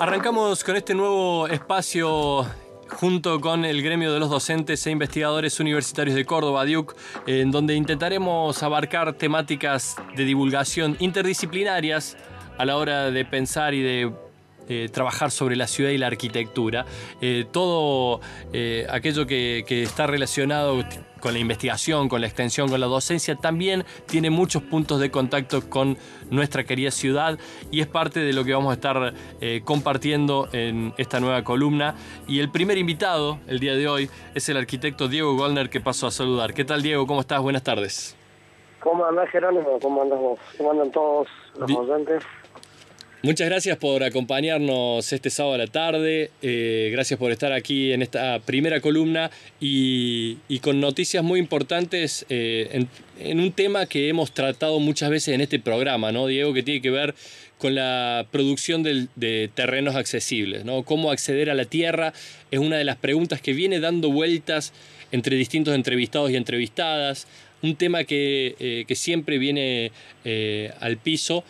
Arrancamos con este nuevo espacio junto con el gremio de los docentes e investigadores universitarios de Córdoba, DUC, en donde intentaremos abarcar temáticas de divulgación interdisciplinarias a la hora de pensar y de eh, trabajar sobre la ciudad y la arquitectura. Eh, todo eh, aquello que, que está relacionado con la investigación, con la extensión, con la docencia, también tiene muchos puntos de contacto con nuestra querida ciudad y es parte de lo que vamos a estar eh, compartiendo en esta nueva columna. Y el primer invitado el día de hoy es el arquitecto Diego Goldner que paso a saludar. ¿Qué tal Diego? ¿Cómo estás? Buenas tardes. ¿Cómo andás Jerónimo? ¿Cómo andas vos? ¿Cómo andan todos los docentes? Muchas gracias por acompañarnos este sábado a la tarde, eh, gracias por estar aquí en esta primera columna y, con noticias muy importantes eh, en, un tema que hemos tratado muchas veces en este programa, ¿no, Diego? Que tiene que ver con la producción de terrenos accesibles, ¿no? Cómo acceder a la tierra es una de las preguntas que viene dando vueltas entre distintos entrevistados y entrevistadas, un tema que, eh, que siempre viene al piso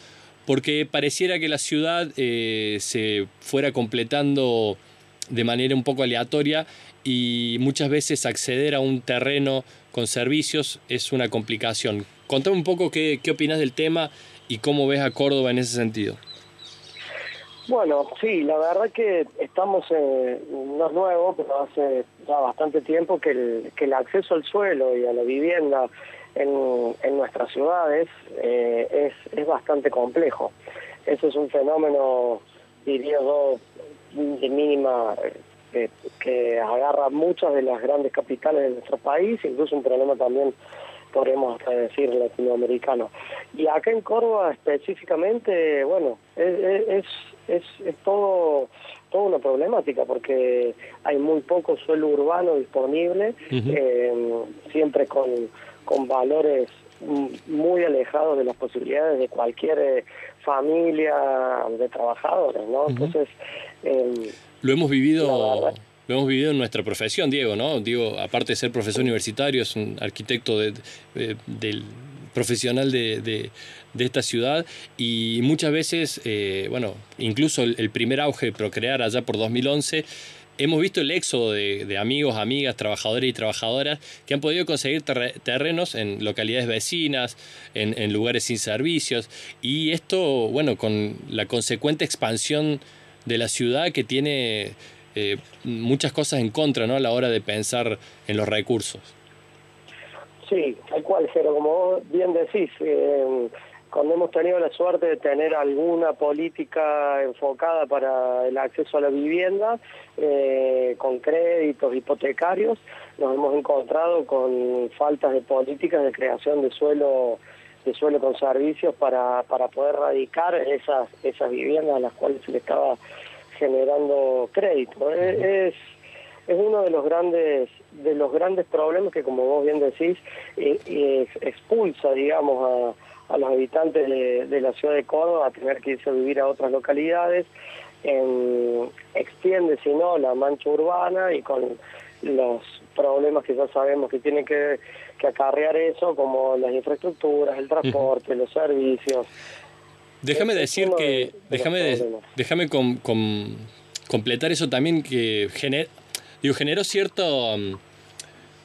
porque pareciera que la ciudad eh, se fuera completando de manera un poco aleatoria y muchas veces acceder a un terreno con servicios es una complicación. Contame un poco qué, qué opinas del tema y cómo ves a Córdoba en ese sentido. Bueno, sí, la verdad que estamos, eh, no es nuevo, pero hace ya bastante tiempo que el, que el acceso al suelo y a la vivienda en, en nuestras ciudades eh, es, es bastante complejo. Eso es un fenómeno, diría yo, de mínima eh, que, agarra muchas de las grandes capitales de nuestro país, incluso un problema también podemos decir latinoamericano. Y acá en Córdoba específicamente, bueno, es, es, es, es todo toda una problemática porque hay muy poco suelo urbano disponible, eh, siempre con con valores muy alejados de las posibilidades de cualquier eh, familia de trabajadores, ¿no? Entonces... Em, lo hemos vivido... Lo hemos vivido en nuestra profesión, Diego, ¿no? Diego, aparte de ser profesor universitario, es un arquitecto del profesional de, de, esta ciudad y muchas veces, eh, bueno, incluso el, el, primer auge de Procrear allá por 2011 hemos visto el éxodo de, amigos, amigas, trabajadores y trabajadoras que han podido conseguir terrenos en localidades vecinas, en, lugares sin servicios. Y esto, bueno, con la consecuente expansión de la ciudad que tiene eh, muchas cosas en contra ¿no? a la hora de pensar en los recursos. Sí, tal cual, pero como vos bien decís, eh, cuando hemos tenido la suerte de tener alguna política enfocada para el acceso a la vivienda, eh, con créditos hipotecarios, nos hemos encontrado con faltas de políticas de creación de suelo de suelo con servicios para, para poder radicar esas esas viviendas a las cuales se le estaba generando crédito. Es, es uno de los grandes de los grandes problemas que como vos bien decís eh, expulsa digamos a a los habitantes de, la ciudad de Córdoba a tener que irse a vivir a otras localidades, extiende, si no, la mancha urbana y con los problemas que ya sabemos que tiene que, acarrear eso, como las infraestructuras, el transporte, los servicios. Déjame decir que, déjame, déjame completar eso también que digo, generó cierto... Um,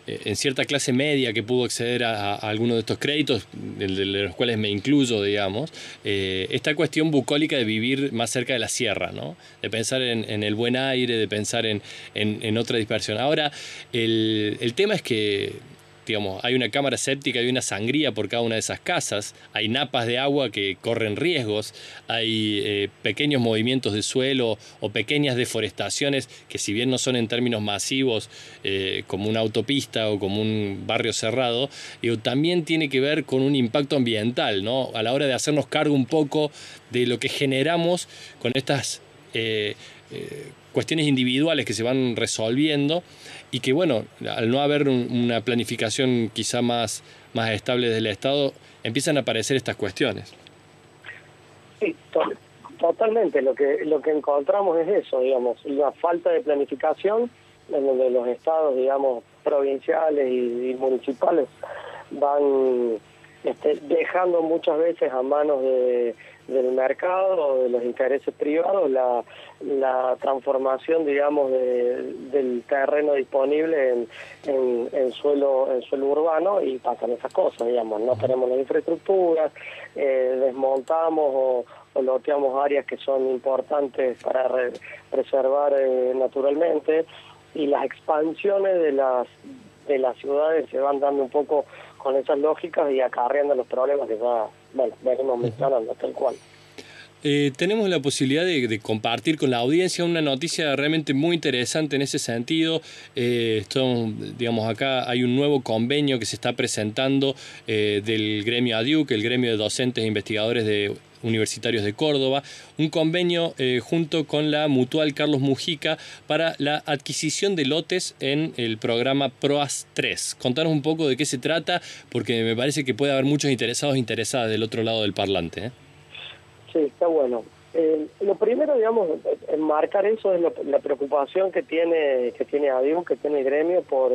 en cierta clase media que pudo acceder a, algunos de estos créditos, de, los cuales me incluyo, digamos, eh, esta cuestión bucólica de vivir más cerca de la sierra, ¿no? de pensar en, el buen aire, de pensar en, en, otra dispersión. Ahora, el, el tema es que digamos, hay una cámara séptica y una sangría por cada una de esas casas, hay napas de agua que corren riesgos, hay eh, pequeños movimientos de suelo o pequeñas deforestaciones que si bien no son en términos masivos eh, como una autopista o como un barrio cerrado, también tiene que ver con un impacto ambiental, ¿no? A la hora de hacernos cargo un poco de lo que generamos con estas eh, cuestiones individuales que se van resolviendo y que bueno, al no haber una planificación quizá más, más estable del Estado, empiezan a aparecer estas cuestiones. Sí, totalmente. Lo que, lo que encontramos es eso, digamos, la falta de planificación en donde los estados, digamos, provinciales y, municipales van este, dejando muchas veces a manos de, del mercado o de los intereses privados la, la transformación, digamos, del terreno disponible en, en, suelo en suelo urbano y pasan esas cosas, digamos, no tenemos la infraestructura, eh, desmontamos o, loteamos áreas que son importantes para preservar eh, naturalmente y las expansiones de las de las ciudades se van dando un poco con esas lógicas y acarreando los problemas que ya, bueno, venimos mencionando tal cual. Eh, tenemos la posibilidad de, compartir con la audiencia una noticia realmente muy interesante en ese sentido. Eh, digamos, acá hay un nuevo convenio que se está presentando eh, del gremio ADIUC, el gremio de docentes e investigadores de universitarios de Córdoba, un convenio junto con la Mutual Carlos Mujica para la adquisición de lotes en el programa PROAS 3. Contanos un poco de qué se trata, porque me parece que puede haber muchos interesados e interesadas del otro lado del parlante. Sí, está bueno. Eh, lo primero, digamos, enmarcar eso es la preocupación que tiene que tiene Adiós, que tiene el gremio por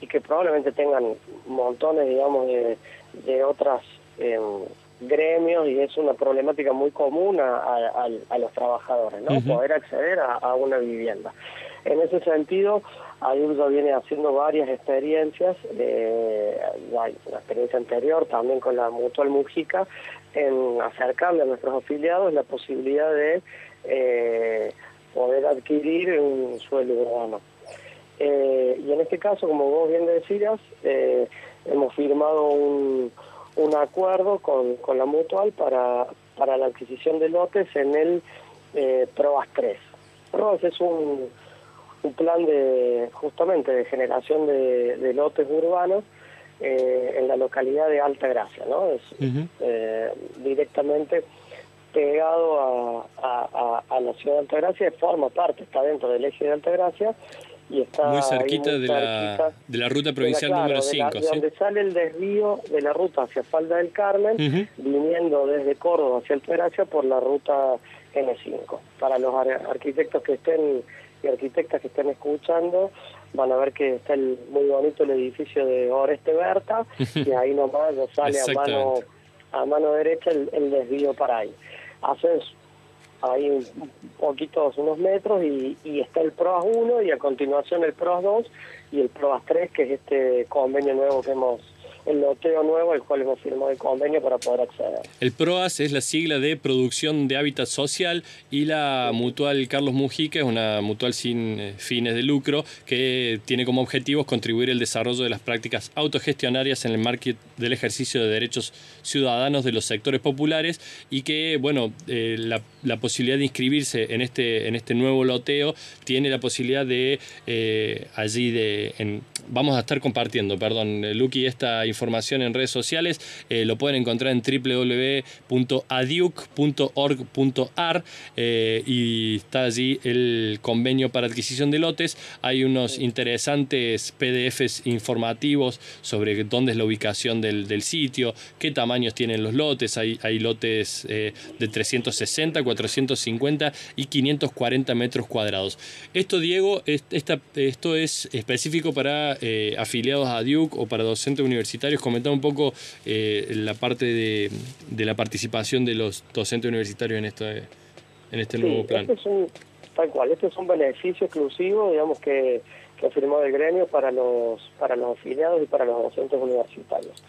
y que probablemente tengan montones, digamos, de, otras eh, gremios y es una problemática muy común a, los trabajadores, ¿no? Poder acceder a, una vivienda. En ese sentido, ya viene haciendo varias experiencias, eh, una experiencia anterior también con la Mutual Mujica, en acercarle a nuestros afiliados la posibilidad de eh, poder adquirir un suelo urbano. Eh, y en este caso, como vos bien decías, eh, hemos firmado un, un acuerdo con, con, la Mutual para, para la adquisición de lotes en el eh, PROAS 3. PROAS es un, un plan de justamente de generación de, de lotes urbanos eh, en la localidad de Alta Gracia, ¿no? Es eh, directamente pegado a, a, la ciudad de Alta Gracia, forma parte, está dentro del eje de Alta Gracia y está muy cerquita, de, la, de la ruta provincial número 5. De, donde sale el desvío de la ruta hacia Falda del Carmen, viniendo desde Córdoba hacia Alta Gracia por la ruta N5. Para los arquitectos que estén y arquitectas que estén escuchando, van a ver que está el, muy bonito el edificio de Oreste Berta y ahí nomás ya sale a mano a mano derecha el, desvío para ahí. Haces ahí un poquitos, unos metros y, y está el PROAS 1 y a continuación el PROAS 2 y el PROAS 3 que es este convenio nuevo que hemos el loteo nuevo el cual hemos firmado el convenio para poder acceder. El PROAS es la sigla de Producción de Hábitat Social y la mutual Carlos Mujica es una mutual sin eh, fines de lucro que tiene como objetivos contribuir al desarrollo de las prácticas autogestionarias en el market del ejercicio de derechos ciudadanos de los sectores populares y que, bueno, eh, la, posibilidad de inscribirse en este, en este nuevo loteo tiene la posibilidad de eh, allí de... vamos a estar compartiendo, perdón, Lucky, esta información información en redes sociales. Eh, lo pueden encontrar en www.adiuc.org.ar eh, y está allí el convenio para adquisición de lotes. Hay unos interesantes PDFs informativos sobre dónde es la ubicación del, sitio, qué tamaños tienen los lotes. Hay, hay lotes eh, de 360, 450 y 540 metros cuadrados. Esto, Diego, esta, esto es específico para afiliados a Adiuc o para docentes universitarios comentar un poco eh, la parte de, la participación de los docentes universitarios en, este, en este nuevo plan. Este es un, tal cual, este es un beneficio exclusivo, digamos, que, que ha firmado el gremio para los, para los afiliados y para los docentes universitarios.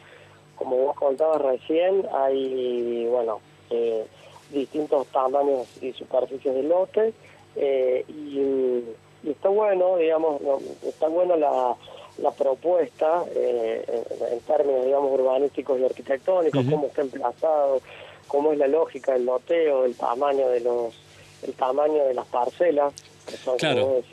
Como vos contabas recién, hay, bueno, eh, distintos tamaños y superficies de lote, eh, y, está bueno, digamos, está bueno la la propuesta eh, en, términos, digamos, urbanísticos y arquitectónicos, cómo está emplazado, cómo es la lógica del loteo, el tamaño de los, el tamaño de las parcelas. claro,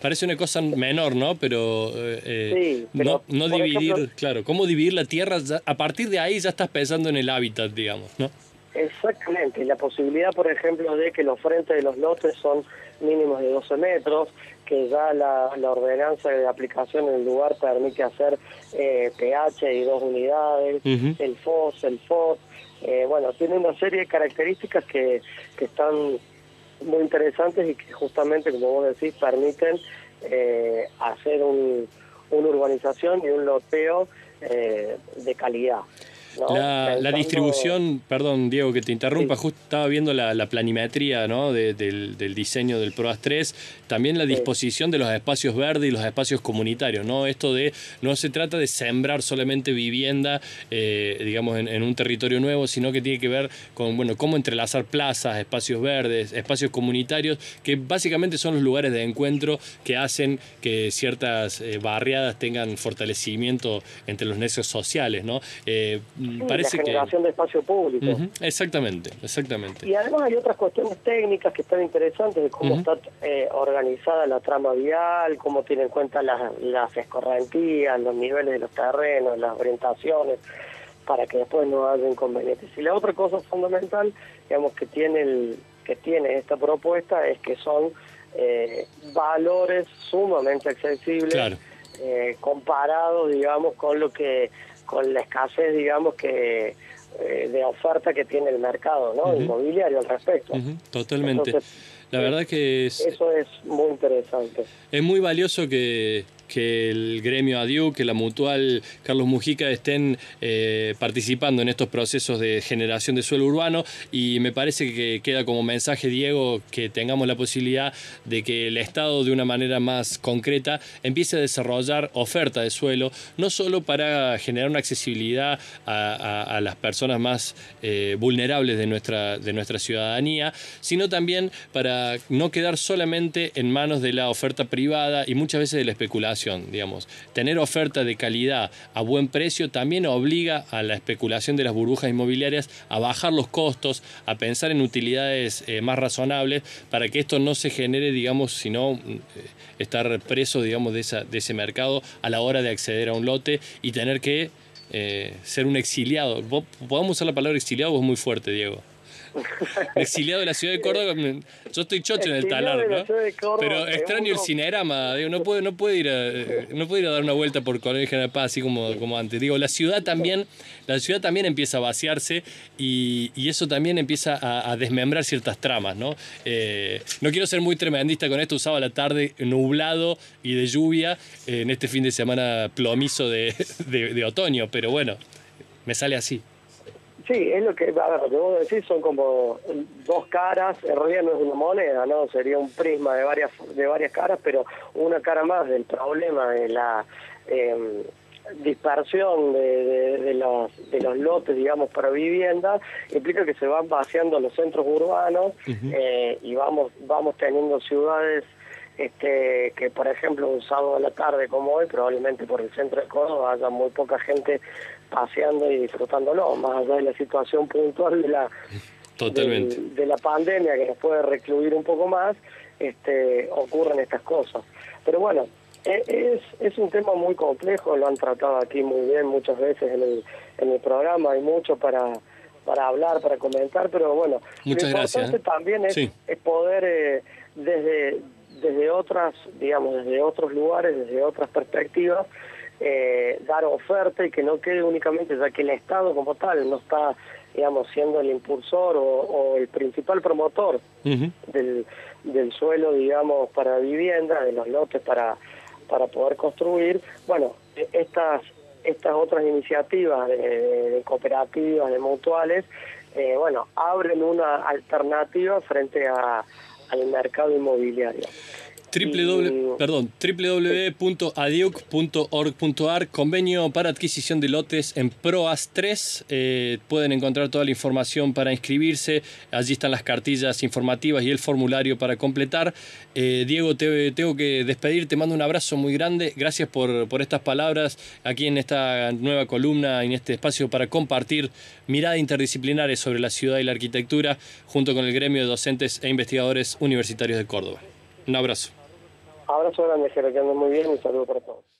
parece una cosa menor, ¿no? Pero, eh, no, no dividir, claro, cómo dividir la tierra, a partir de ahí ya estás pensando en el hábitat, digamos, ¿no? Exactamente, la posibilidad, por ejemplo, de que los frentes de los lotes son mínimos de 12 metros, que ya la, ordenanza de aplicación en el lugar permite hacer eh, pH y dos unidades, el FOS, el FOS, eh, bueno, tiene una serie de características que, que están muy interesantes y que justamente, como vos decís, permiten eh, hacer un, una urbanización y un loteo de calidad. La, distribución, perdón Diego que te interrumpa, justo estaba viendo la, planimetría ¿no? del, diseño del PROAS 3, también la disposición de los espacios verdes y los espacios comunitarios, ¿no? Esto de, no se trata de sembrar solamente vivienda, eh, digamos, en, un territorio nuevo, sino que tiene que ver con, bueno, cómo entrelazar plazas, espacios verdes, espacios comunitarios, que básicamente son los lugares de encuentro que hacen que ciertas eh, barriadas tengan fortalecimiento entre los nexos sociales, ¿no? Eh, parece la generación de espacio público. exactamente, exactamente. Y además hay otras cuestiones técnicas que están interesantes de cómo está eh, organizada la trama vial, cómo tiene en cuenta las, las escorrentías, los niveles de los terrenos, las orientaciones, para que después no haya inconvenientes. Y la otra cosa fundamental, digamos, que tiene el, que tiene esta propuesta es que son eh, valores sumamente accesibles eh, comparados, digamos, con lo que con la escasez, digamos, que eh, de oferta que tiene el mercado, ¿no? Inmobiliario al respecto. Totalmente. la verdad que es, eso es muy interesante. Es muy valioso que que el gremio ADIU, que la mutual Carlos Mujica estén eh, participando en estos procesos de generación de suelo urbano. Y me parece que queda como mensaje, Diego, que tengamos la posibilidad de que el Estado de una manera más concreta empiece a desarrollar oferta de suelo, no solo para generar una accesibilidad a, las personas más eh, vulnerables de nuestra, de nuestra ciudadanía, sino también para no quedar solamente en manos de la oferta privada y muchas veces de la especulación digamos. Tener oferta de calidad a buen precio también obliga a la especulación de las burbujas inmobiliarias a bajar los costos, a pensar en utilidades eh, más razonables para que esto no se genere, digamos, sino eh, estar preso, digamos, de, esa, de ese mercado a la hora de acceder a un lote y tener que eh, ser un exiliado. ¿Podemos usar la palabra exiliado es muy fuerte, Diego? exiliado de la ciudad de Córdoba. Yo estoy chocho en el talar, ¿no? Pero extraño el cinerama, digo, no puede, no puede ir a, eh, no puede ir a dar una vuelta por Colegio General Paz así como, como antes. Digo, la ciudad también, la ciudad también empieza a vaciarse y, eso también empieza a, desmembrar ciertas tramas, ¿no? Eh, no quiero ser muy tremendista con esto, usaba la tarde nublado y de lluvia en este fin de semana plomizo de, de otoño, pero bueno, me sale así. Sí, es lo que, a ver, lo que vos decís son como dos caras, en realidad no es una moneda, ¿no? Sería un prisma de varias, de varias caras, pero una cara más del problema de la em, dispersión de, de, los, de los lotes, digamos, para vivienda, implica que se van vaciando los centros urbanos eh, y vamos, vamos teniendo ciudades este, que por ejemplo un sábado a la tarde como hoy, probablemente por el centro de Córdoba haya muy poca gente paseando y disfrutándolo, más allá de la situación puntual de la Totalmente. De, la pandemia que nos puede recluir un poco más, este, ocurren estas cosas. Pero bueno, e, es, es un tema muy complejo, lo han tratado aquí muy bien muchas veces en el, en el programa, hay mucho para para hablar, para comentar, pero bueno, Muchas lo importante ¿eh? también es, es poder eh, desde desde otras, digamos, desde otros lugares, desde otras perspectivas, eh, dar oferta y que no quede únicamente, ya que el Estado como tal no está, digamos, siendo el impulsor o, el principal promotor del, del suelo, digamos, para vivienda, de los lotes para, para poder construir, bueno, estas estas otras iniciativas de, cooperativas, de mutuales, eh, bueno, abren una alternativa frente a, al mercado inmobiliario www.adiuc.org.ar, convenio para adquisición de lotes en PROAS 3. Eh, pueden encontrar toda la información para inscribirse. Allí están las cartillas informativas y el formulario para completar. Eh, Diego, te tengo que despedir. Te mando un abrazo muy grande. Gracias por, por estas palabras aquí en esta nueva columna, en este espacio para compartir miradas interdisciplinares sobre la ciudad y la arquitectura junto con el gremio de docentes e investigadores universitarios de Córdoba. Un abrazo. Abrazo grande, que anden muy bien y saludo para todos.